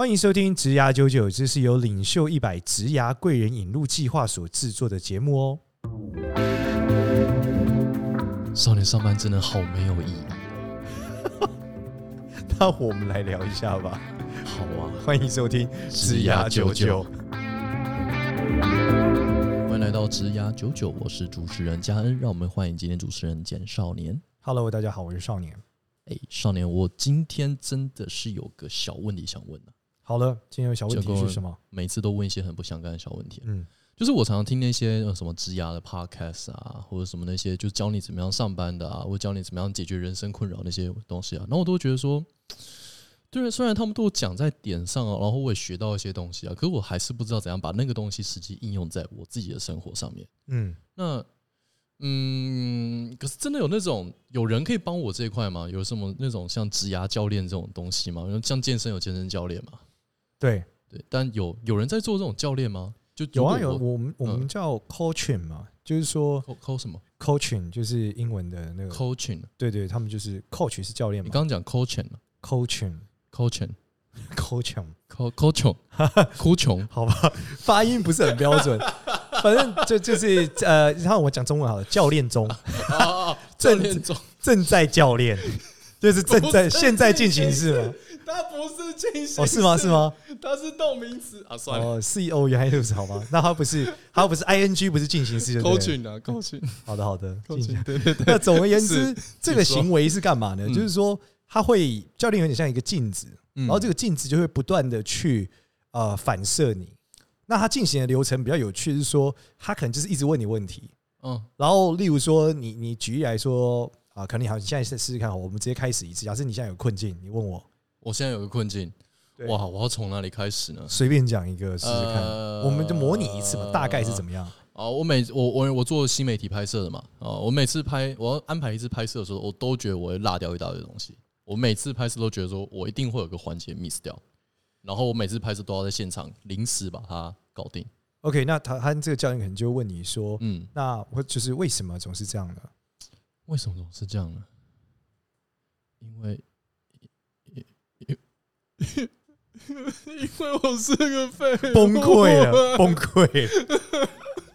欢迎收听《职涯九九》，这是由领袖一百职涯贵人引路计划所制作的节目哦。少年上班真的好没有意义。那我们来聊一下吧。好啊，欢迎收听《职涯九九》。欢迎来到《职涯九九》，我是主持人嘉恩，让我们欢迎今天主持人简少年。Hello，大家好，我是少年。哎，少年，我今天真的是有个小问题想问的。好了，今天有小问题是什么？每次都问一些很不相干的小问题。嗯，就是我常常听那些什么职涯的 podcast 啊，或者什么那些就教你怎么样上班的啊，或教你怎么样解决人生困扰那些东西啊，然后我都觉得说，对，虽然他们都讲在点上啊，然后我也学到一些东西啊，可是我还是不知道怎样把那个东西实际应用在我自己的生活上面。嗯，那嗯，可是真的有那种有人可以帮我这一块吗？有什么那种像职涯教练这种东西吗？像健身有健身教练吗？对。对，但有有人在做这种教练吗？就有啊，有我们我们叫 coaching 嘛，就是说 co 什么？coaching 就是英文的那个。Coaching，对对，他们就是 coach 是教练嘛。你刚刚讲 coaching，coaching，coaching，coaching，coaching，好吧，发音不是很标准，反正就就是呃，然后我讲中文好了，教练中，教练中。正在教练，就是正在现在进行式嘛。他不是进行哦，是吗？是吗？它是动名词啊，算了。哦，CEO 原来就是好吗？那它不是，它不是 ING，不是进行式，就 coaching 啊，coaching。好的，好的，coaching。对对对。那总而言之，这个行为是干嘛呢？就是说，他会教练有点像一个镜子，然后这个镜子就会不断的去呃反射你。那他进行的流程比较有趣，是说他可能就是一直问你问题，嗯，然后例如说你你举例来说啊，可能你好，你现在试试试看，好，我们直接开始一次。假设你现在有困境，你问我。我现在有个困境，哇！我要从哪里开始呢？随便讲一个试试看，我们就模拟一次嘛，大概是怎么样？哦，我每我我我做新媒体拍摄的嘛，哦，我每次拍我要安排一次拍摄的时候，我都觉得我会落掉一大堆东西。我每次拍摄都觉得说我一定会有个环节 miss 掉，然后我每次拍摄都要在现场临时把它搞定。OK，那他他这个教练可能就会问你说，嗯，那我就是为什么总是这样呢？为什么总是这样呢？因为。因为我是个废，崩溃了，崩溃。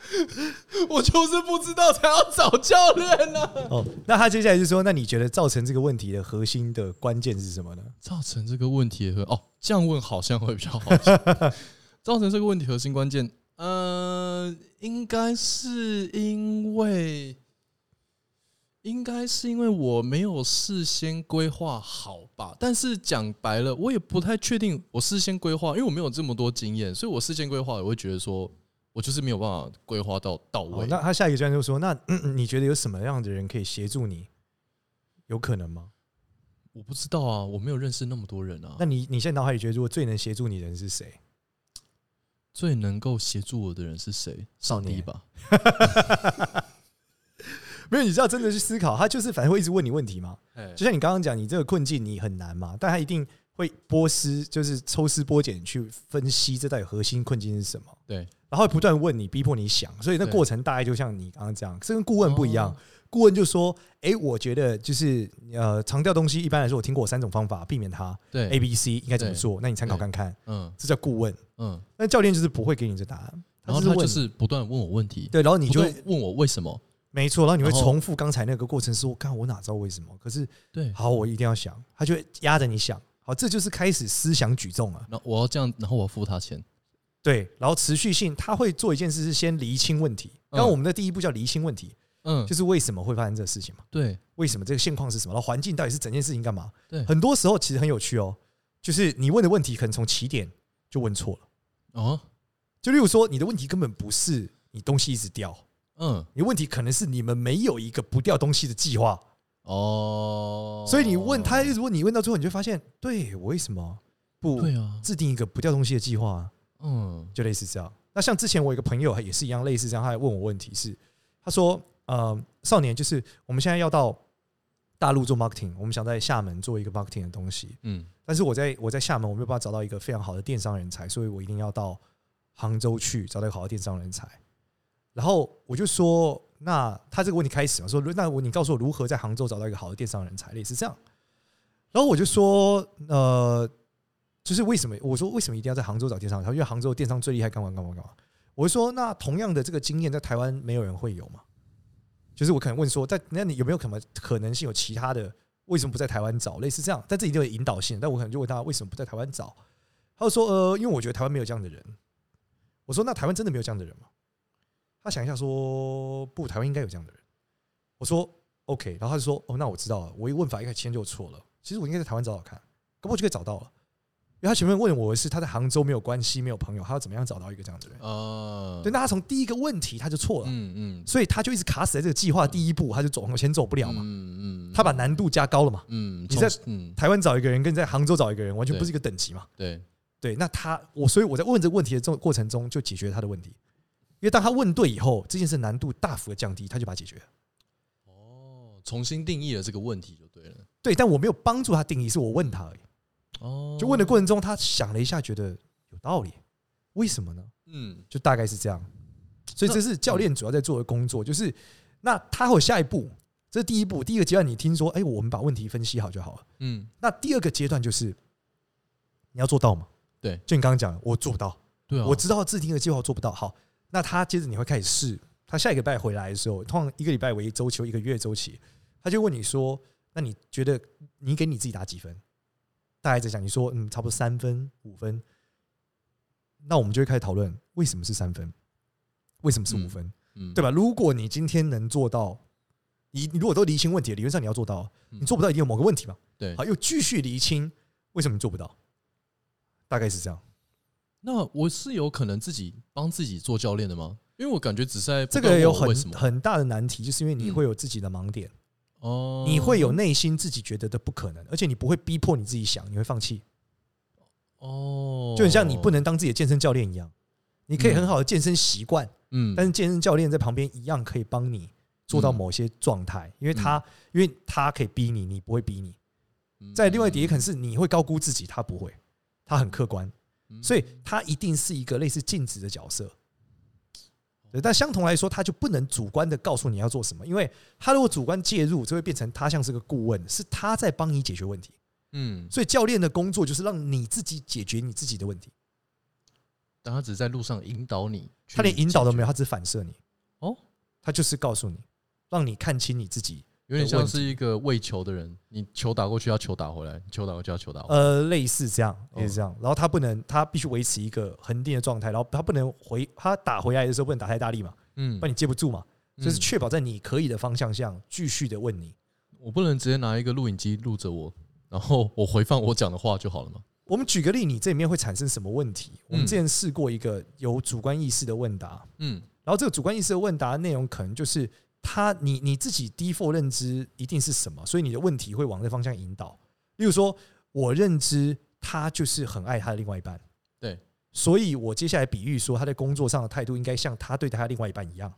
我就是不知道才要找教练呢。哦，那他接下来就说：“那你觉得造成这个问题的核心的关键是什么呢？”造成这个问题的核哦，这样问好像会比较好。造成这个问题核心关键，呃，应该是因为。应该是因为我没有事先规划好吧，但是讲白了，我也不太确定我事先规划，因为我没有这么多经验，所以我事先规划，我会觉得说我就是没有办法规划到到位。那他下一个专家就说：“那嗯嗯你觉得有什么样的人可以协助你？有可能吗？”我不知道啊，我没有认识那么多人啊。那你你现在脑海里觉得，如果最能协助你的人是谁？最能够协助我的人是谁？上帝吧。没有，你知道真的去思考，他就是反正会一直问你问题嘛。就像你刚刚讲，你这个困境你很难嘛，但他一定会剥丝，就是抽丝剥茧去分析这到底核心困境是什么。对，然后不断问你，逼迫你想，所以那过程大概就像你刚刚这样，这跟顾问不一样。顾问就说：“哎，我觉得就是呃，长调东西一般来说，我听过三种方法避免它。对，A、B、C 应该怎么做？那你参考看看。嗯，这叫顾问。嗯，那教练就是不会给你这答案，然后他就是不断问我问题。对，然后你就会问我为什么。”没错，然后你会重复刚才那个过程，说：“我看我哪知道为什么？”可是，对，好，我一定要想，他就会压着你想，好，这就是开始思想举重啊。那我要这样，然后我付他钱，对，然后持续性，他会做一件事是先厘清问题。刚刚我们的第一步叫厘清问题，嗯，就是为什么会发生这个事情嘛？对，为什么这个现况是什么？然后环境到底是整件事情干嘛？对，很多时候其实很有趣哦，就是你问的问题可能从起点就问错了哦，就例如说你的问题根本不是你东西一直掉。嗯，你问题可能是你们没有一个不掉东西的计划。哦，所以你问他一直问你问到最后，你就发现，对我为什么不制定一个不掉东西的计划？嗯，就类似这样。那像之前我有一个朋友也是一样类似这样，他还问我问题是，他说，呃，少年就是我们现在要到大陆做 marketing，我们想在厦门做一个 marketing 的东西，嗯，但是我在我在厦门我没有办法找到一个非常好的电商人才，所以我一定要到杭州去找到一个好的电商人才。然后我就说，那他这个问题开始嘛，说那我你告诉我如何在杭州找到一个好的电商人才，类似这样。然后我就说，呃，就是为什么我说为什么一定要在杭州找电商？因为杭州电商最厉害，干嘛干嘛干嘛？我就说那同样的这个经验在台湾没有人会有吗？就是我可能问说，在那你有没有可能可能性有其他的？为什么不在台湾找？类似这样，但这里就有引导性。但我可能就问他为什么不在台湾找？他就说呃，因为我觉得台湾没有这样的人。我说那台湾真的没有这样的人吗？他想一下说不，台湾应该有这样的人。我说 OK，然后他就说哦，那我知道了。我一问法一开始就错了。其实我应该在台湾找找看，可不我就可以找到了。因为他前面问我的是他在杭州没有关系、没有朋友，他要怎么样找到一个这样的人？哦，对，那他从第一个问题他就错了，嗯嗯，所以他就一直卡死在这个计划第一步，他就走往前走不了嘛，嗯嗯，他把难度加高了嘛，嗯，你在台湾找一个人跟在杭州找一个人完全不是一个等级嘛，对。对，那他我所以我在问这个问题的这个过程中就解决他的问题，因为当他问对以后，这件事难度大幅的降低，他就把它解决了。哦，重新定义了这个问题就对了，对，但我没有帮助他定义，是我问他而已。哦，就问的过程中，他想了一下，觉得有道理。为什么呢？嗯，就大概是这样。所以这是教练主要在做的工作。就是那他还有下一步，这是第一步，第一个阶段。你听说，哎，我们把问题分析好就好了。嗯，那第二个阶段就是你要做到嘛？对，就你刚刚讲的，我做不到。对啊，我知道制定的计划做不到。好，那他接着你会开始试。他下一个礼拜回来的时候，通常一个礼拜为一周期，一个月周期，他就问你说：“那你觉得你给你自己打几分？”大概在讲，你说嗯，差不多三分五分，那我们就会开始讨论为什么是三分，为什么是五分，嗯，对吧？如果你今天能做到，你你如果都厘清问题，理论上你要做到，你做不到一定有某个问题嘛，对，好，又继续厘清为什么你做不到，大概是这样。那我是有可能自己帮自己做教练的吗？因为我感觉只是在这个有很很大的难题，就是因为你会有自己的盲点。哦，你会有内心自己觉得的不可能，而且你不会逼迫你自己想，你会放弃。哦，就很像你不能当自己的健身教练一样，你可以很好的健身习惯，嗯，但是健身教练在旁边一样可以帮你做到某些状态，因为他因为他可以逼你，你不会逼你。在另外一点，也可能是你会高估自己，他不会，他很客观，所以他一定是一个类似镜子的角色。但相同来说，他就不能主观的告诉你要做什么，因为他如果主观介入，就会变成他像是个顾问，是他在帮你解决问题。嗯，所以教练的工作就是让你自己解决你自己的问题。但他只是在路上引导你，他连引导都没有，他只反射你。哦，他就是告诉你，让你看清你自己。有点像是一个喂球的人，你球打过去要球打回来，球打过去要球打回来。呃，类似这样，类似这样。然后他不能，他必须维持一个恒定的状态，然后他不能回，他打回来的时候不能打太大力嘛，嗯，不然你接不住嘛。就是确保在你可以的方向下继续的问你。我不能直接拿一个录影机录着我，然后我回放我讲的话就好了吗？我们举个例，你这里面会产生什么问题？我们之前试过一个有主观意识的问答，嗯，然后这个主观意识的问答内容可能就是。他，你你自己 default 认知一定是什么？所以你的问题会往这方向引导。例如说，我认知他就是很爱他的另外一半，对，所以我接下来比喻说，他在工作上的态度应该像他对待他另外一半一样。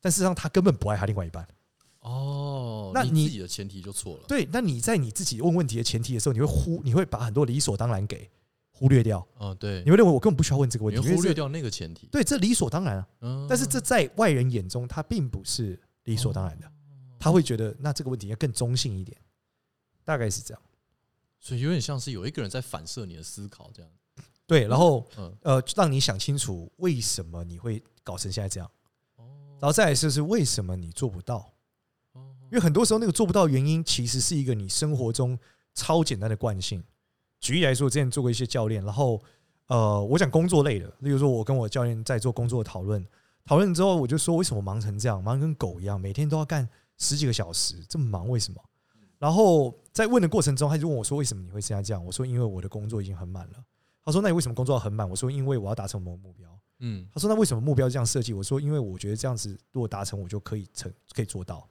但事实上，他根本不爱他另外一半。哦，那你自己的前提就错了。对，那你在你自己问问题的前提的时候，你会忽，你会把很多理所当然给忽略掉。嗯，对，你会认为我根本不需要问这个问题，忽略掉那个前提。对，这理所当然啊。嗯但是这在外人眼中，他并不是理所当然的。他会觉得，那这个问题要更中性一点，大概是这样。所以有点像是有一个人在反射你的思考，这样。对，然后呃，让你想清楚为什么你会搞成现在这样。然后再来就是为什么你做不到？因为很多时候那个做不到的原因，其实是一个你生活中超简单的惯性。举例来说，我之前做过一些教练，然后呃，我讲工作类的，例如说，我跟我教练在做工作的讨论，讨论之后，我就说，为什么忙成这样，忙跟狗一样，每天都要干十几个小时，这么忙，为什么？然后在问的过程中，他就问我说，为什么你会现在这样？我说，因为我的工作已经很满了。他说，那你为什么工作要很满？我说，因为我要达成某个目标。嗯，他说，那为什么目标这样设计？我说，因为我觉得这样子如果达成，我就可以成，可以做到。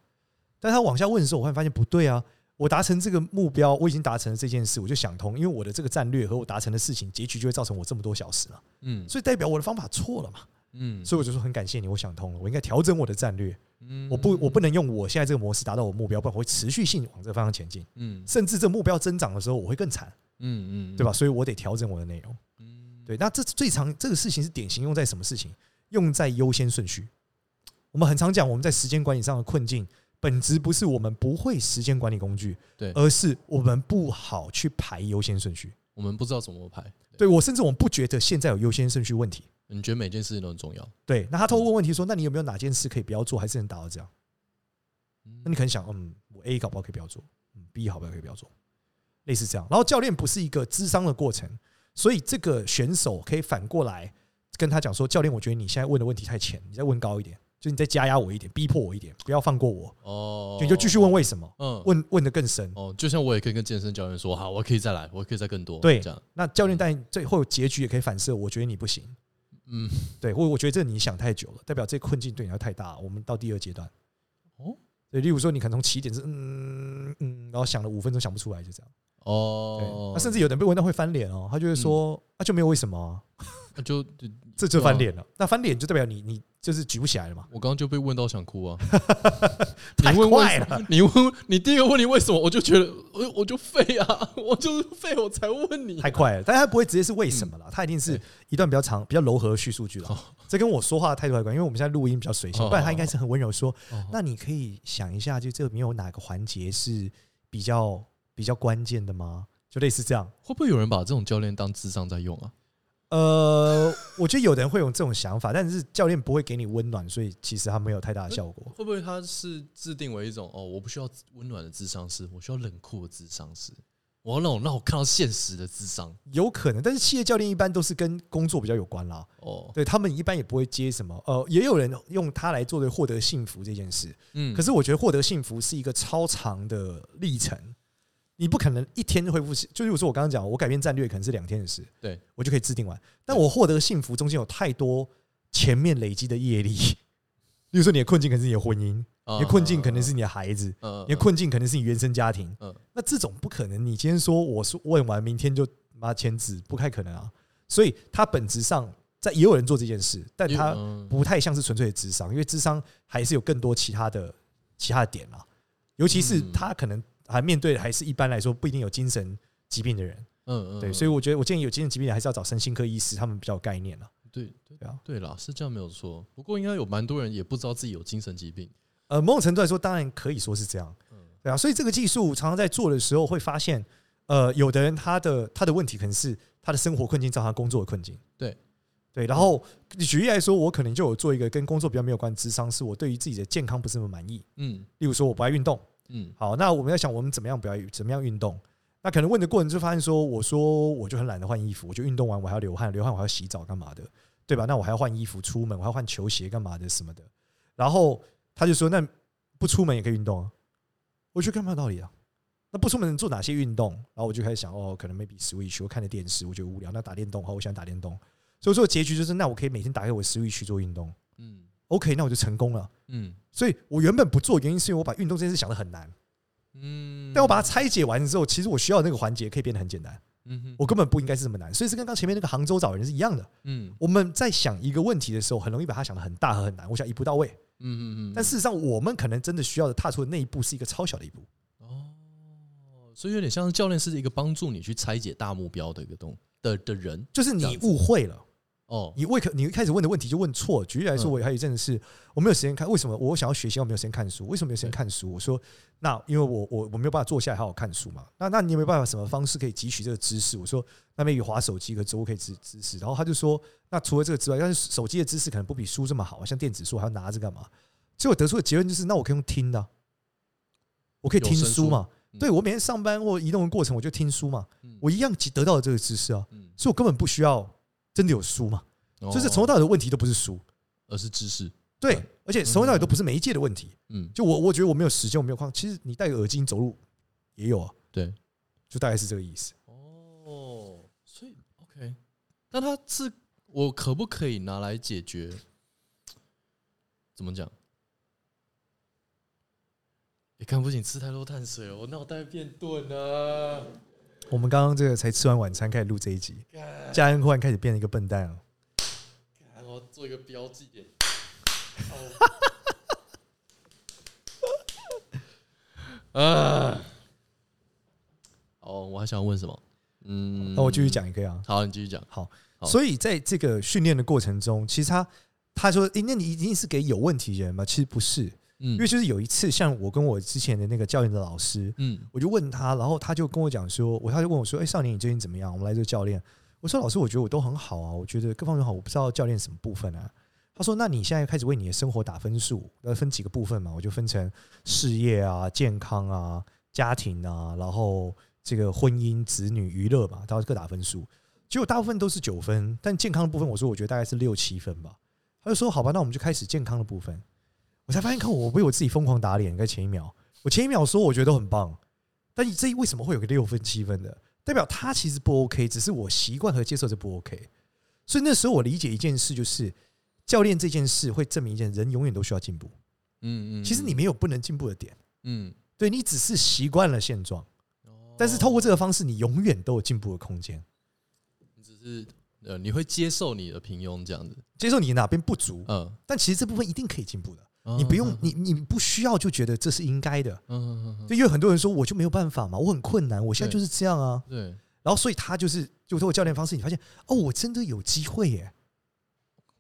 但他往下问的时候，我会发现不对啊。我达成这个目标，我已经达成了这件事，我就想通，因为我的这个战略和我达成的事情，结局就会造成我这么多小时了。嗯，所以代表我的方法错了嘛。嗯，所以我就说很感谢你，我想通了，我应该调整我的战略。嗯，我不，我不能用我现在这个模式达到我目标，不然我会持续性往这个方向前进。嗯，甚至这目标增长的时候，我会更惨。嗯嗯，对吧？所以我得调整我的内容。嗯，对。那这最常这个事情是典型用在什么事情？用在优先顺序。我们很常讲我们在时间管理上的困境。本质不是我们不会时间管理工具，对，而是我们不好去排优先顺序。我们不知道怎么排。对，对我甚至我们不觉得现在有优先顺序问题。你觉得每件事情都很重要？对，那他透过问问题说，那你有没有哪件事可以不要做，还是能达到这样？那你可能想，嗯，我 A 搞不好可以不要做，嗯，B 好不好可以不要做，类似这样。然后教练不是一个智商的过程，所以这个选手可以反过来跟他讲说，教练，我觉得你现在问的问题太浅，你再问高一点，就你再加压我一点，逼迫我一点，不要放过我。哦，你就继续问为什么，嗯，问问的更深。哦，就像我也可以跟健身教练说，好，我可以再来，我可以再更多。对，这样。那教练但最后结局也可以反射，我觉得你不行。嗯，对，或我觉得这你想太久了，代表这困境对你要太大，我们到第二阶段。哦。对，例如说，你可能从起点是嗯嗯，然后想了五分钟想不出来，就这样。哦，那甚至有人被问到会翻脸哦，他就会说，那就没有为什么，那就这就翻脸了。那翻脸就代表你你。就是举不起来了嘛？我刚刚就被问到想哭啊！太快了！你问你第一个问题为什么？我就觉得我我就废啊！我就是废，我才问你。太快了，但他不会直接是为什么了，他一定是一段比较长、比较柔和的叙述句了。这跟我说话的态度有关，因为我们现在录音比较随性，不然他应该是很温柔说。那你可以想一下，就这里面有哪个环节是比较比较关键的吗？就类似这样，会不会有人把这种教练当智商在用啊？呃，我觉得有的人会有这种想法，但是教练不会给你温暖，所以其实他没有太大的效果。会不会他是制定为一种哦，我不需要温暖的智商师，我需要冷酷的智商师，我要那种让我看到现实的智商。有可能，但是企业教练一般都是跟工作比较有关啦。哦，对他们一般也不会接什么。呃，也有人用它来做的获得幸福这件事。嗯，可是我觉得获得幸福是一个超长的历程。你不可能一天恢复，就如果说我刚刚讲，我改变战略可能是两天的事，对我就可以制定完。但我获得幸福中间有太多前面累积的业力，比如说你的困境可能是你的婚姻，你的困境可能是你的孩子，你的困境可能是你原生家庭。那这种不可能，你今天说我说问完，明天就妈签字，不太可能啊。所以它本质上在也有人做这件事，但他不太像是纯粹的智商，因为智商还是有更多其他的其他的点啊，尤其是他可能。还面对的还是一般来说不一定有精神疾病的人，嗯嗯，对，所以我觉得我建议有精神疾病的还是要找身心科医师，他们比较有概念了。对对啊，对啦，是这样没有错。不过应该有蛮多人也不知道自己有精神疾病。呃，某种程度来说，当然可以说是这样。嗯，对啊，所以这个技术常常在做的时候会发现，呃，有的人他的他的问题可能是他的生活困境造成他工作的困境。对对，然后举例来说，我可能就有做一个跟工作比较没有关的智商，是我对于自己的健康不是那么满意。嗯，例如说我不爱运动。嗯，好，那我们在想，我们怎么样不要怎么样运动？那可能问的过程就发现说，我说我就很懒得换衣服，我就运动完我还要流汗，流汗我还要洗澡干嘛的，对吧？那我还要换衣服出门，我还要换球鞋干嘛的什么的。然后他就说，那不出门也可以运动啊。我觉得干嘛道理啊？那不出门能做哪些运动？然后我就开始想，哦，可能 maybe Switch，我看着电视，我觉得无聊。那打电动，好，我想打电动。所以说结局就是，那我可以每天打开我 Switch 去做运动。嗯，OK，那我就成功了。嗯。所以我原本不做，原因是因为我把运动这件事想的很难，嗯，但我把它拆解完之后，其实我需要的那个环节可以变得很简单，嗯哼，我根本不应该是这么难，所以是跟刚前面那个杭州找人是一样的，嗯，我们在想一个问题的时候，很容易把它想的很大和很难，我想一步到位，嗯嗯嗯，但事实上我们可能真的需要的踏出的那一步是一个超小的一步，哦，所以有点像是教练是一个帮助你去拆解大目标的一个东的的人，就是你误会了。哦，你为可你一开始问的问题就问错。举例来说，我还有一阵子是我没有时间看，为什么我想要学习，我没有时间看书？为什么没有时间看书？我说，那因为我我我没有办法坐下来好好看书嘛。那那你有没有办法什么方式可以汲取这个知识？我说，那边有滑手机和植物可以知知识。然后他就说，那除了这个之外，但是手机的知识可能不比书这么好啊，像电子书还要拿着干嘛？结果得出的结论就是，那我可以用听的，我可以听书嘛？对，我每天上班或移动的过程，我就听书嘛，我一样得到了这个知识啊，所以我根本不需要。真的有输吗？就是从头到尾的问题都不是输，而是知识。对，而且从头到尾都不是媒介的问题。嗯，就我我觉得我没有时间，我没有空。其实你戴个耳机走路也有啊。对，就大概是这个意思。哦，所以 OK，那它是我可不可以拿来解决？怎么讲？你看不行，吃太多碳水了，我脑袋变钝了。我们刚刚这个才吃完晚餐，开始录这一集，嘉恩忽然开始变成一个笨蛋了。我要做一个标记点。啊！哦，我还想问什么？嗯，那我继续讲一个啊。好，你继续讲。好，所以在这个训练的过程中，其实他他说：“欸，那你一定是给有问题的人吗？”其实不是。嗯，因为就是有一次，像我跟我之前的那个教练的老师，嗯，我就问他，然后他就跟我讲说，我他就问我说，哎，少年你最近怎么样？我们来做教练。我说老师，我觉得我都很好啊，我觉得各方面好，我不知道教练什么部分啊。他说，那你现在开始为你的生活打分数，要分几个部分嘛？我就分成事业啊、健康啊、家庭啊，然后这个婚姻、子女、娱乐嘛，都各打分数。结果大部分都是九分，但健康的部分，我说我觉得大概是六七分吧。他就说好吧，那我们就开始健康的部分。我才发现，看我为我自己疯狂打脸。在前一秒，我前一秒说我觉得都很棒，但这为什么会有个六分七分的？代表他其实不 OK，只是我习惯和接受这不 OK。所以那时候我理解一件事，就是教练这件事会证明一件人永远都需要进步。嗯嗯，其实你没有不能进步的点。嗯，对，你只是习惯了现状，但是透过这个方式，你永远都有进步的空间。你只是。呃，你会接受你的平庸这样子，接受你哪边不足，嗯，但其实这部分一定可以进步的，你不用，你你不需要就觉得这是应该的，嗯嗯，就因为很多人说我就没有办法嘛，我很困难，我现在就是这样啊，对，然后所以他就是就通过教练方式，你发现哦，我真的有机会耶，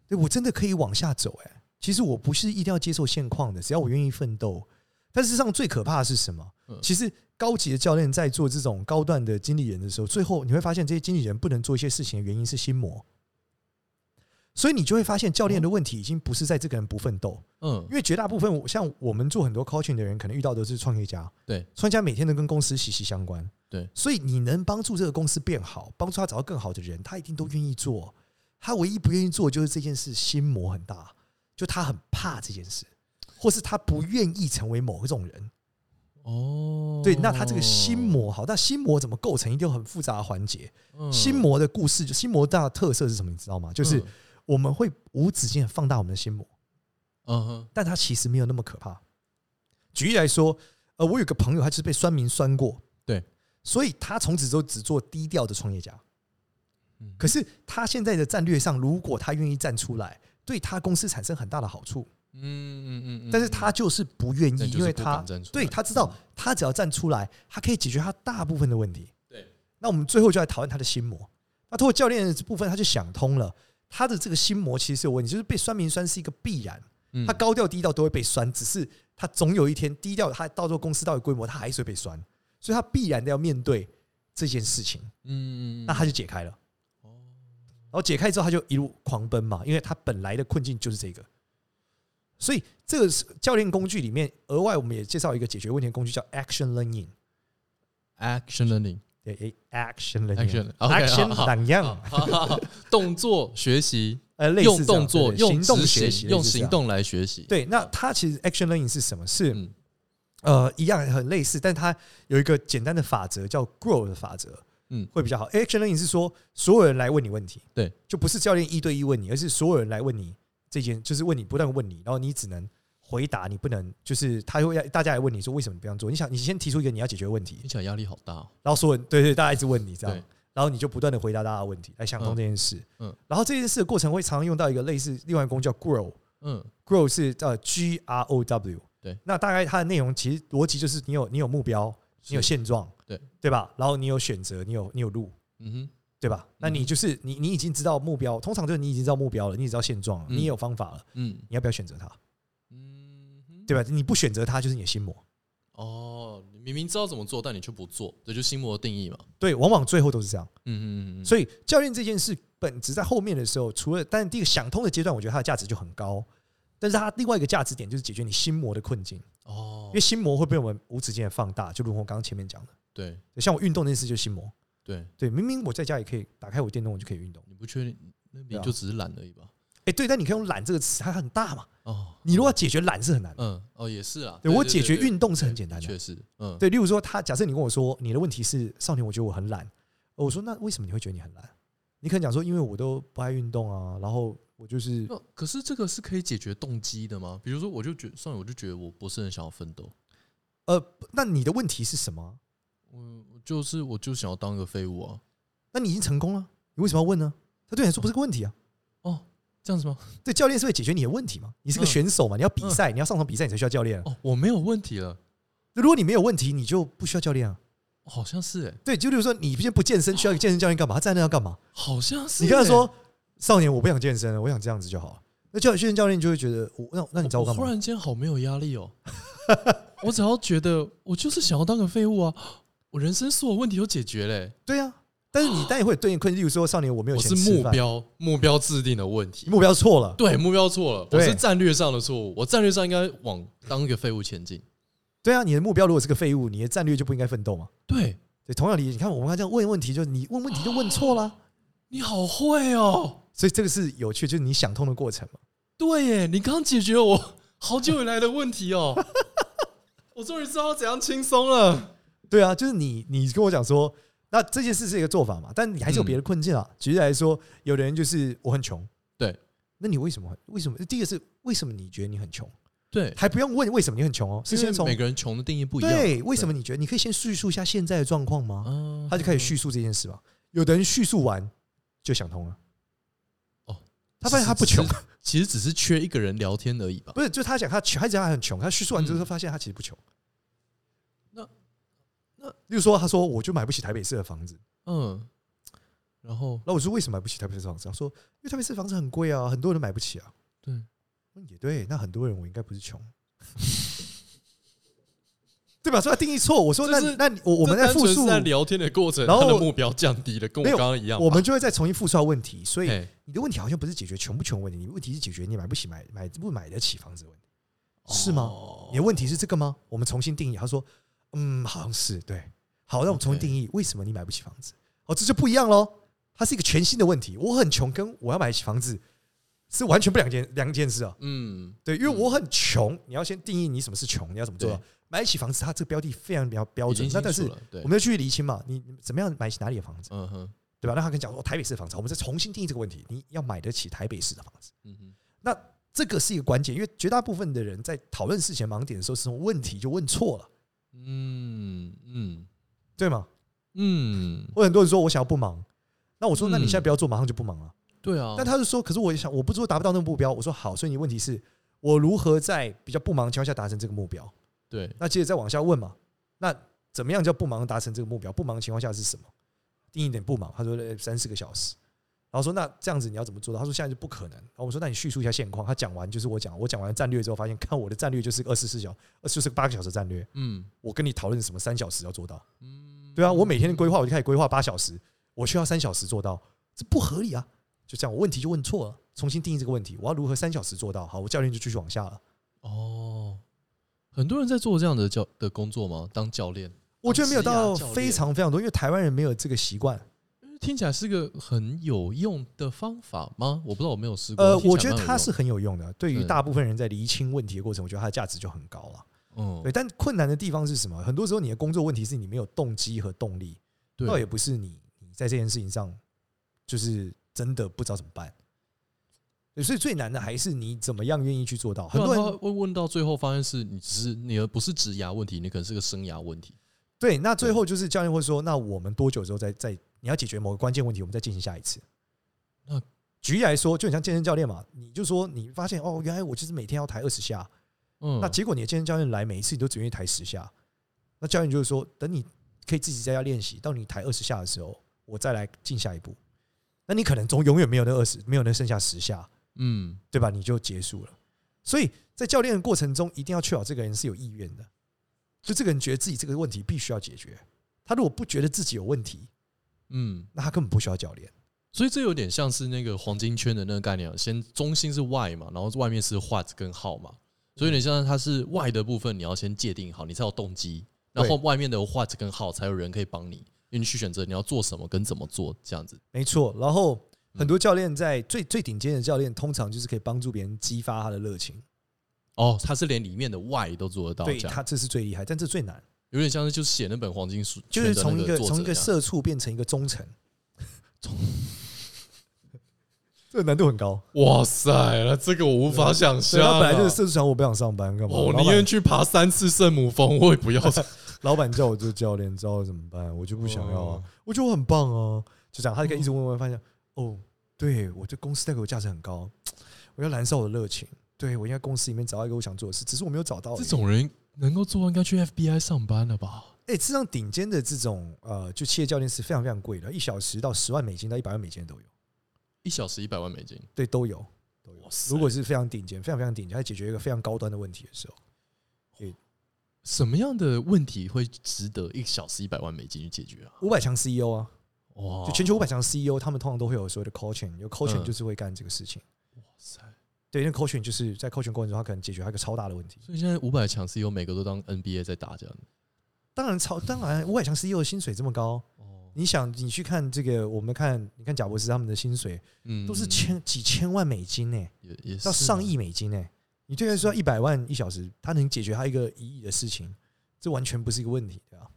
对我真的可以往下走哎，其实我不是一定要接受现况的，只要我愿意奋斗，但事实上最可怕的是什么？其实。高级的教练在做这种高段的经理人的时候，最后你会发现这些经理人不能做一些事情的原因是心魔，所以你就会发现教练的问题已经不是在这个人不奋斗，嗯，因为绝大部分像我们做很多 coaching 的人，可能遇到的是创业家，对，创业家每天都跟公司息息相关，对，所以你能帮助这个公司变好，帮助他找到更好的人，他一定都愿意做，他唯一不愿意做就是这件事心魔很大，就他很怕这件事，或是他不愿意成为某一种人。哦，对，那他这个心魔好，那心魔怎么构成？一定有很复杂的环节。心魔的故事，就心魔大的特色是什么？你知道吗？就是我们会无止境的放大我们的心魔。嗯哼，但他其实没有那么可怕。举例来说，呃，我有个朋友，他就是被酸民酸过，对，所以他从此之后只做低调的创业家。可是他现在的战略上，如果他愿意站出来，对他公司产生很大的好处。嗯嗯嗯，但是他就是不愿意，因为他对他知道，他只要站出来，他可以解决他大部分的问题。对，那我们最后就来讨论他的心魔。那通过教练的部分，他就想通了，他的这个心魔其实是有问题，就是被酸民酸是一个必然。他高调低调都会被酸，只是他总有一天低调，他到时候公司到有规模，他还是会被酸，所以他必然的要面对这件事情。嗯，那他就解开了。哦，然后解开之后，他就一路狂奔嘛，因为他本来的困境就是这个。所以这个是教练工具里面额外，我们也介绍一个解决问题的工具，叫 Action Learning。Action Learning，对，Action Learning，Action 两样，动作学习，呃，用动作，用行动学习，用行动来学习。对，那它其实 Action Learning 是什么？是呃，一样很类似，但它有一个简单的法则，叫 Grow 的法则，嗯，会比较好。Action Learning 是说所有人来问你问题，对，就不是教练一对一问你，而是所有人来问你。这件就是问你，不断问你，然后你只能回答，你不能就是他会大家来问你说为什么你不这样做？你想，你先提出一个你要解决的问题，你想压力好大。然后所有人对对，大家一直问你这样，然后你就不断的回答大家的问题，来想通这件事。嗯，然后这件事的过程会常常用到一个类似另外一个工具叫 Grow。嗯，Grow 是叫 G R O W。对，那大概它的内容其实逻辑就是你有你有目标，你有现状，对对吧？然后你有选择，你有你有路。嗯哼。对吧？那你就是你，你已经知道目标，通常就是你已经知道目标了，你也知道现状了，你也有方法了。嗯，你要不要选择它？嗯，对吧？你不选择它，就是你的心魔。哦，你明明知道怎么做，但你却不做，这就是心魔的定义嘛？对，往往最后都是这样。嗯嗯嗯。所以教练这件事本质在后面的时候，除了但是第一个想通的阶段，我觉得它的价值就很高。但是它另外一个价值点就是解决你心魔的困境。哦，因为心魔会被我们无止境的放大，就如同我刚刚前面讲的。对，像我运动那件事就是心魔。对对，明明我在家也可以打开我电动，我就可以运动。你不确定，那你就只是懒而已吧？哎，对，但你可以用“懒”这个词，它很大嘛。哦，你如果解决懒是很难的。嗯，哦，也是啊。对我解决运动是很简单的。确实，嗯，对。例如说，他假设你跟我说你的问题是少年，我觉得我很懒。我说那为什么你会觉得你很懒？你可能讲说，因为我都不爱运动啊，然后我就是。可是这个是可以解决动机的吗？比如说，我就觉少年，我就觉得我不是很想要奋斗。呃，那你的问题是什么？嗯，就是我就想要当一个废物啊。那你已经成功了，你为什么要问呢？他对你来说不是个问题啊。哦，这样子吗？对，教练是会解决你的问题吗？你是个选手嘛？你要比赛，你要上场比赛，你才需要教练。哦，我没有问题了。如果你没有问题，你就不需要教练啊。好像是哎。对，就比如说你今天不健身，需要一个健身教练干嘛？他在那要干嘛？好像是。你跟他说，少年，我不想健身了，我想这样子就好了。那教练教练就会觉得，我那那你找我干嘛？忽然间好没有压力哦。我只要觉得我就是想要当个废物啊，我人生所有问题都解决嘞。对呀，但是你但也会有对应困境，例如说少年我没有钱，我是目标目标制定的问题，目标错了，对，目标错了，我是战略上的错误，我战略上应该往当一个废物前进。对啊，你的目标如果是个废物，你的战略就不应该奋斗嘛。对，对，同样理解，你看我们刚才这样问问题，就是你问问题就问错了，你好会哦。所以这个是有趣，就是你想通的过程嘛。对耶，你刚解决了我好久以来的问题哦，我终于知道怎样轻松了。对啊，就是你，你跟我讲说，那这件事是一个做法嘛，但你还是有别的困境啊。举例来说，有的人就是我很穷，对，那你为什么？为什么？第一个是为什么你觉得你很穷？对，还不用问为什么你很穷哦，是先从每个人穷的定义不一样。对，为什么你觉得？你可以先叙述一下现在的状况吗？他就开始叙述这件事嘛。有的人叙述完就想通了。哦他发现他不穷，其实只是缺一个人聊天而已吧。不是，就他讲他穷，他讲他很穷。他叙述完之后，发现他其实不穷。例如说，他说我就买不起台北市的房子。嗯，然后那我说为什么买不起台北市的房子？他说因为台北市的房子很贵啊，很多人买不起啊。对，也对。那很多人我应该不是穷。对吧？所以他定义错。我说那那我我们在复述在聊天的过程，然后目标降低了，跟我刚刚一样。我们就会再重新复述问题。所以你的问题好像不是解决穷不穷问题，你问题是解决你买不起买买不买得起房子问题，是吗？你的问题是这个吗？我们重新定义。他说，嗯，好像是对。好，那我们重新定义为什么你买不起房子？哦，这就不一样喽。它是一个全新的问题。我很穷，跟我要买得起房子是完全不两件两件事啊。嗯，对，因为我很穷，你要先定义你什么是穷，你要怎么做到？买得起房子，它这个标的非常比较标准。那但是我们要去厘清嘛，你怎么样买起哪里的房子？嗯哼，对吧？那他跟你讲说台北市的房子，我们再重新定义这个问题，你要买得起台北市的房子。嗯哼，那这个是一个关键，因为绝大部分的人在讨论事前盲点的时候，是从问题就问错了。嗯嗯，对吗？嗯，我很多人说我想要不忙，那我说那你现在不要做，马上就不忙了。对啊，但他就说，可是我想我不做达不到那个目标。我说好，所以你问题是我如何在比较不忙的情况下达成这个目标？对，那接着再往下问嘛。那怎么样叫不忙达成这个目标？不忙的情况下是什么？定一点不忙。他说三四个小时。然后说那这样子你要怎么做到？他说现在就不可能。然后我说那你叙述一下现况。他讲完就是我讲，我讲完战略之后，发现看我的战略就是二十四小时，就是个八个小时战略。嗯，我跟你讨论什么三小时要做到？嗯，对啊，我每天的规划我就开始规划八小时，我需要三小时做到，这不合理啊！就这样，我问题就问错了，重新定义这个问题，我要如何三小时做到？好，我教练就继续往下了。哦。很多人在做这样的教的工作吗？当教练，我觉得没有到非常非常多，因为台湾人没有这个习惯。听起来是个很有用的方法吗？我不知道，我没有试过。呃，我觉得它是很有用的，对于大部分人在厘清问题的过程，我觉得它的价值就很高了。嗯，对。但困难的地方是什么？很多时候你的工作问题是你没有动机和动力，倒也不是你你在这件事情上就是真的不知道怎么办。所以最难的还是你怎么样愿意去做到。很多人会问到最后，发现是你只是你而不是职涯问题，你可能是个生涯问题。对，那最后就是教练会说：“那我们多久之后再再你要解决某个关键问题，我们再进行下一次。”那举例来说，就很像健身教练嘛，你就说你发现哦，原来我就是每天要抬二十下，嗯，那结果你的健身教练来每一次你都只愿意抬十下，那教练就是说，等你可以自己在家练习，到你抬二十下的时候，我再来进下一步。那你可能总永远没有那二十，没有那剩下十下。嗯，对吧？你就结束了。所以在教练的过程中，一定要确保这个人是有意愿的。就这个人觉得自己这个问题必须要解决。他如果不觉得自己有问题，嗯，那他根本不需要教练。所以这有点像是那个黄金圈的那个概念，先中心是 why 嘛，然后外面是 what 跟 how 嘛。所以你像它是 why 的部分，你要先界定好，你才有动机。然后外面的 what 跟 how 才有人可以帮你，因为你去选择你要做什么跟怎么做这样子。没错。然后。很多教练在最最顶尖的教练，通常就是可以帮助别人激发他的热情。哦，他是连里面的 why 都做得到，对，他这是最厉害，但这最难。有点像是就是写那本黄金书，就是从一个从一个社畜变成一个忠诚，这个难度很高。哇塞，那这个我无法想象。他本来就是社畜想我不想上班干嘛？我宁愿去爬三次圣母峰，我也不要。老板叫我做教练，知道怎么办？我就不想要啊。我觉得我很棒啊，就这样，他就可以一直问问，发现。哦，对，我这公司带给我价值很高，我要燃烧我的热情。对，我应该公司里面找到一个我想做的事，只是我没有找到。这种人能够做，应该去 FBI 上班了吧？哎，这上顶尖的这种呃，就企业教练是非常非常贵的，一小时到十万美金到一百万美金都有，一小时一百万美金，对，都有。都有。如果是非常顶尖、非常非常顶尖，还解决一个非常高端的问题的时候，什么样的问题会值得一小时一百万美金去解决啊？五百强 CEO 啊，哇！就全球五百强 CEO，他们通常都会有所谓的 coaching，有 coaching 就是会干这个事情。哇塞！对，因为 coaching 就是在 coaching 过程中，他可能解决他一个超大的问题。所以现在五百强 CEO 每个都当 NBA 在打这样。当然超，当然五百强 CEO 的薪水这么高，你想你去看这个，我们看你看贾博士他们的薪水，嗯，都是千几千万美金呢，也也到上亿美金呢。你对他说一百万一小时，他能解决他一个一亿的事情，这完全不是一个问题，对吧？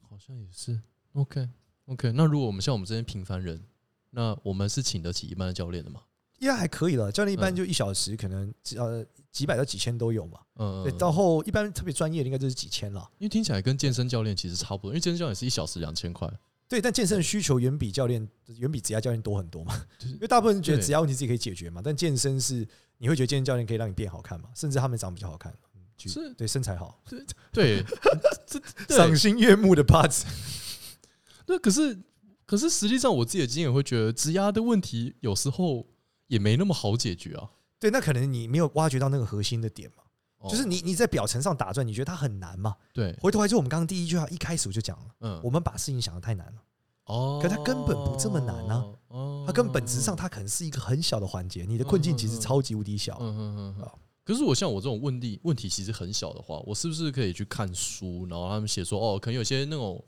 好像也是。OK OK，那如果我们像我们这些平凡人，那我们是请得起一般的教练的吗？应该还可以了。教练一般就一小时可能呃几百到几千都有嘛。嗯，对，到后一般特别专业的应该就是几千了。因为听起来跟健身教练其实差不多，因为健身教练是一小时两千块。对，但健身的需求远比教练远比职业教练多很多嘛。因为大部分人觉得职业问题自己可以解决嘛，但健身是。你会觉得健身教练可以让你变好看嘛？甚至他们长得比较好看，是对身材好，对，赏心悦目的 parts。那可是，可是实际上我自己的经验会觉得，职涯的问题有时候也没那么好解决啊。对，那可能你没有挖掘到那个核心的点嘛。就是你你在表层上打转，你觉得它很难嘛？对，回头来就我们刚刚第一句话一开始我就讲了，嗯，我们把事情想得太难了。哦，可它根本不这么难呢。哦，它跟本质上它可能是一个很小的环节，你的困境其实超级无敌小。嗯嗯嗯。可是我像我这种问题问题其实很小的话，我是不是可以去看书，然后他们写说哦，可能有些那种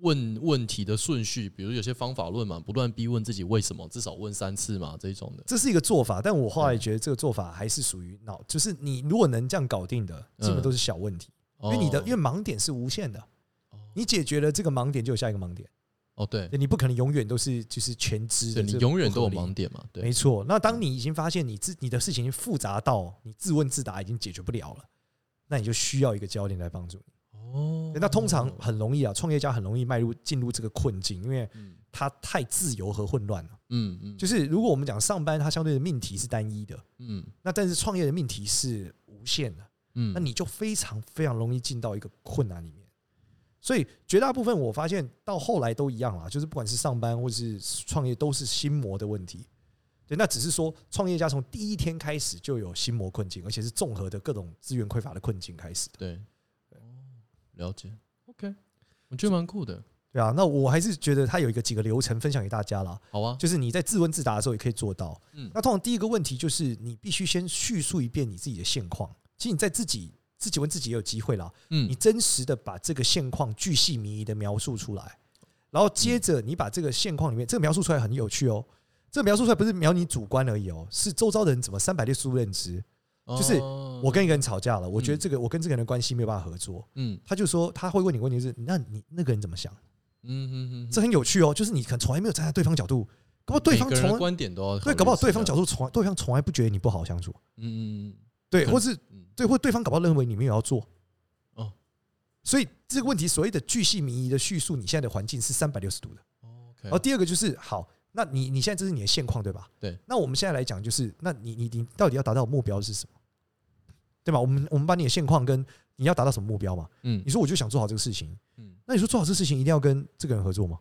问问题的顺序，比如有些方法论嘛，不断逼问自己为什么，至少问三次嘛，这种的。这是一个做法，但我后来觉得这个做法还是属于脑，就是你如果能这样搞定的，基本都是小问题，因为你的因为盲点是无限的，你解决了这个盲点，就有下一个盲点。哦，对，你不可能永远都是就是全知的，你永远都有盲点嘛，对，没错。那当你已经发现你自你的事情复杂到你自问自答已经解决不了了，那你就需要一个教练来帮助你。哦，那通常很容易啊，创业家很容易迈入进入这个困境，因为他太自由和混乱了。嗯嗯，就是如果我们讲上班，它相对的命题是单一的，嗯，那但是创业的命题是无限的，嗯，那你就非常非常容易进到一个困难里面。所以绝大部分我发现到后来都一样啦，就是不管是上班或是创业，都是心魔的问题。对，那只是说创业家从第一天开始就有心魔困境，而且是综合的各种资源匮乏的困境开始。对，哦，了解。OK，我觉得蛮酷的。对啊，那我还是觉得它有一个几个流程分享给大家啦。好啊，就是你在自问自答的时候也可以做到。嗯，那通常第一个问题就是你必须先叙述一遍你自己的现况。其实你在自己。自己问自己也有机会啦，嗯，你真实的把这个现况巨细靡遗的描述出来，然后接着你把这个现况里面这个描述出来很有趣哦，这个描述出来不是描你主观而已哦，是周遭的人怎么三百六十度认知，就是我跟一个人吵架了，我觉得这个我跟这个人的关系没有办法合作，嗯，他就说他会问你问题是，那你那个人怎么想？嗯嗯嗯，这很有趣哦，就是你可能从来没有站在对方角度，搞不好对方从观点都要对，搞不好对方角度从对方从来不觉得你不好相处，嗯嗯嗯，对，或是。对，或对方搞不好认为你没有要做，哦，所以这个问题所谓的巨细靡遗的叙述，你现在的环境是三百六十度的。OK，然后第二个就是好，那你你现在这是你的现况对吧？对。那我们现在来讲，就是那你你你到底要达到的目标是什么？对吧？我们我们把你的现况跟你要达到什么目标嘛？嗯，你说我就想做好这个事情，嗯，那你说做好这个事情一定要跟这个人合作吗？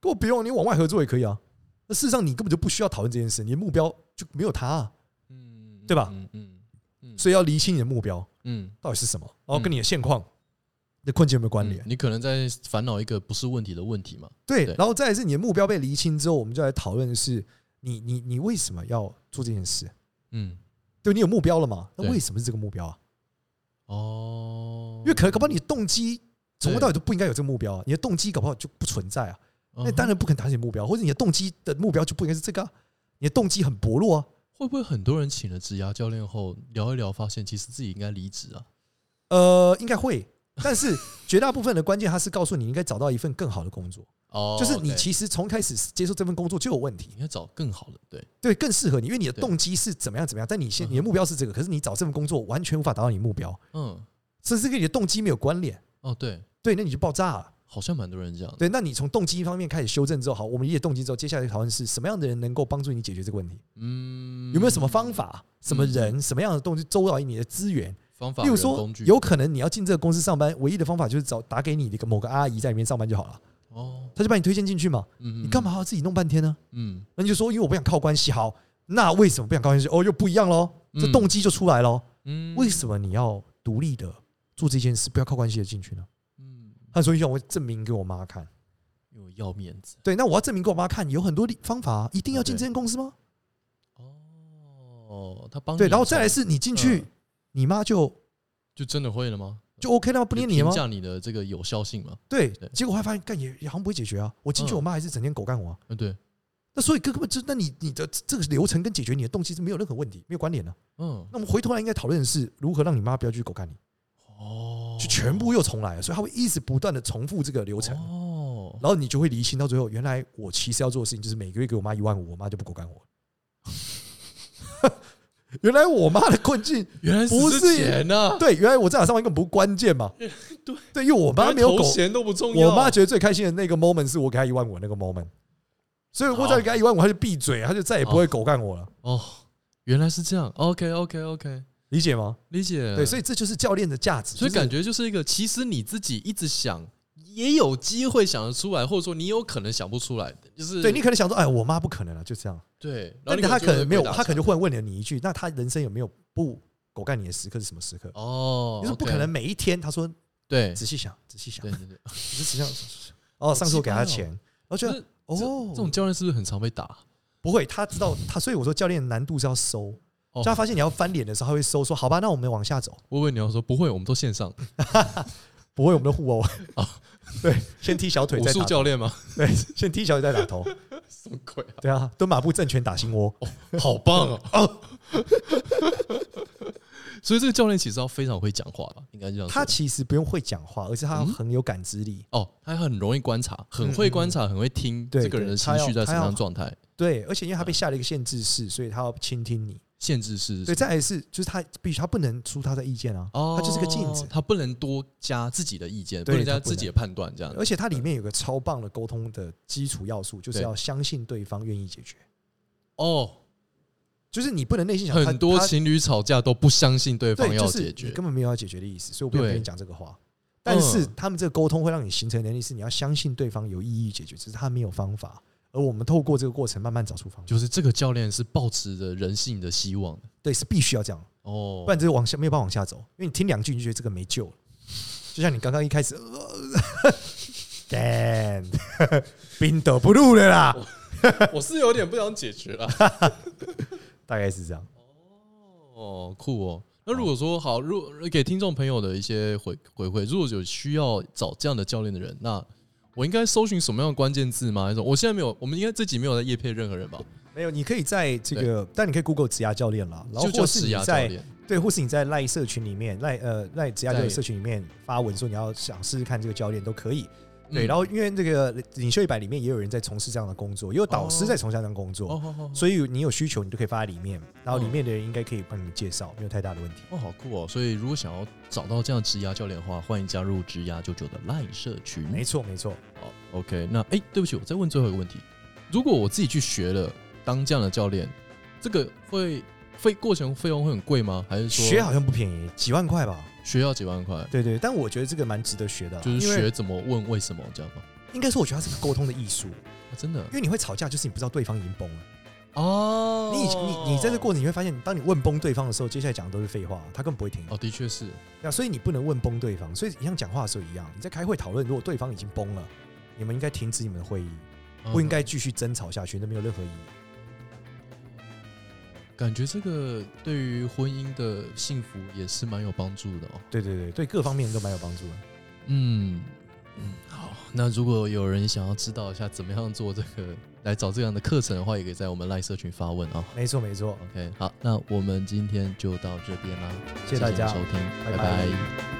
跟我不用，你往外合作也可以啊。那事实上你根本就不需要讨论这件事，你的目标就没有他啊，嗯，对吧？嗯嗯。所以要厘清你的目标，嗯，到底是什么，然后跟你的现况的困境有没有关联？你可能在烦恼一个不是问题的问题嘛？对，然后再来是你的目标被厘清之后，我们就来讨论的是你你你为什么要做这件事？嗯，对，你有目标了嘛？那为什么是这个目标啊？哦，因为可能搞不好你的动机从头到尾都不应该有这个目标啊，你的动机搞不好就不存在啊。那当然不可能达成目标，或者你的动机的目标就不应该是这个，你的动机很薄弱啊。会不会很多人请了职涯教练后聊一聊，发现其实自己应该离职啊？呃，应该会，但是绝大部分的关键，他是告诉你应该找到一份更好的工作。哦，就是你其实从开始接受这份工作就有问题，应该找更好的，对对，更适合你，因为你的动机是怎么样怎么样，但你现你的目标是这个，可是你找这份工作完全无法达到你目标，嗯，甚至跟你的动机没有关联。哦，对对，那你就爆炸了。好像蛮多人这样。对，那你从动机方面开始修正之后，好，我们理解动机之后，接下来讨论是什么样的人能够帮助你解决这个问题？嗯，有没有什么方法？什么人？什么样的东西周到于你的资源？方法，例如说，有可能你要进这个公司上班，唯一的方法就是找打给你的某个阿姨在里面上班就好了。哦，他就把你推荐进去嘛。嗯，你干嘛要自己弄半天呢？嗯，那你就说，因为我不想靠关系。好，那为什么不想靠关系？哦，又不一样喽，这动机就出来喽。嗯，为什么你要独立的做这件事，不要靠关系的进去呢？嗯，他说：“要我证明给我妈看，因为我要面子。”对，那我要证明给我妈看，有很多方法，一定要进这间公司吗？哦，他帮对，然后再来是你进去，你妈就就真的会了吗？就 OK 了吗？不念你吗？评价你的这个有效性吗？对，结果还发现干也也好像不会解决啊！我进去，我妈还是整天狗干我。嗯，对。那所以根本就那你你的这个流程跟解决你的动机是没有任何问题，没有关联的。嗯。那我们回头来应该讨论的是如何让你妈不要继续狗干你。哦。就全部又重来，所以他会一直不断的重复这个流程。哦。然后你就会离心到最后，原来我其实要做的事情就是每个月给我妈一万五，我妈就不狗干我。原来我妈的困境原来不是钱呐，对，原来我在哪上班根本不关键嘛，对对，因为我妈没有狗钱都不重要，我妈觉得最开心的那个 moment 是我给她一万五那个 moment，所以我再给她一万五，她就闭嘴，她就再也不会狗干我了。哦，原来是这样，OK OK OK，理解吗？理解，对，所以这就是教练的价值，所以感觉就是一个，其实你自己一直想。也有机会想得出来，或者说你有可能想不出来的，就是对你可能想说，哎，我妈不可能了，就这样。对，然后他可能没有，他可能就忽然问了你一句，那他人生有没有不狗干你的时刻是什么时刻？哦，你说不可能每一天。他说，对，仔细想，仔细想，对对对，仔细想。哦，上次我给他钱，我觉得哦，这种教练是不是很常被打？不会，他知道他，所以我说教练难度是要收。就他发现你要翻脸的时候，他会收，说好吧，那我们往下走。我以为你要说不会，我们都线上，不会，我们都互殴啊。对，先踢小腿，再打。武术教练吗？对，先踢小腿再打头。什么鬼啊？对啊，蹲马步正拳打心窝，好棒哦！所以这个教练其实要非常会讲话吧？应该这样。他其实不用会讲话，而是他很有感知力。哦，他很容易观察，很会观察，很会听这个人的情绪在什么样状态。对，而且因为他被下了一个限制式，所以他要倾听你。限制是，对，再来是，就是他必须，他不能出他的意见啊，他就是个镜子，他不能多加自己的意见，不能加自己的判断这样。而且它里面有个超棒的沟通的基础要素，就是要相信对方愿意解决。哦，就是你不能内心想，很多情侣吵架都不相信对方要解决，根本没有要解决的意思，所以我不要跟你讲这个话。但是他们这个沟通会让你形成能力，是你要相信对方有意义解决，只是他没有方法。而我们透过这个过程慢慢找出方法，就是这个教练是抱持着人性的希望。的，对，是必须要这样。哦，不然这个往下没有办法往下走，因为你听两句你就觉得这个没救了，就像你刚刚一开始，damn，冰得不入了啦，我是有点不想解决了，大概是这样，哦，酷哦，那如果说好，如果给听众朋友的一些回回馈，如果有需要找这样的教练的人，那。我应该搜寻什么样的关键字吗？还是我现在没有？我们应该自己没有在夜配任何人吧？没有，你可以在这个，但你可以 Google 职涯教练啦，然后或是你在对，或是你在赖社群里面赖呃赖职涯教练社群里面发文说你要想试试看这个教练都可以。对，然后因为这个领袖一百里面也有人在从事这样的工作，也有导师在从事这样的工作，所以你有需求，你都可以发在里面，然后里面的人应该可以帮你介绍，没有太大的问题。哦，好酷哦！所以如果想要找到这样职涯教练的话，欢迎加入职涯九九的赖社群。没错，没错。好，OK。那哎，对不起，我再问最后一个问题：如果我自己去学了当这样的教练，这个会费过程费用会很贵吗？还是说学好像不便宜，几万块吧？学要几万块？对对，但我觉得这个蛮值得学的，就是学怎么问为什么这样吗？应该说，我觉得它是个沟通的艺术，真的。因为你会吵架，就是你不知道对方已经崩了。哦，你你你在这过程你会发现，当你问崩对方的时候，接下来讲的都是废话，他根本不会听。哦，的确是。那所以你不能问崩对方，所以一样讲话的时候一样，你在开会讨论，如果对方已经崩了，你们应该停止你们的会议，不应该继续争吵下去，那没有任何意义。感觉这个对于婚姻的幸福也是蛮有帮助的哦。对对对，对各方面都蛮有帮助的。嗯。嗯，好。那如果有人想要知道一下怎么样做这个，来找这样的课程的话，也可以在我们赖社群发问啊。没错，没错。OK，好，那我们今天就到这边啦，谢谢大家收听，拜拜。拜拜。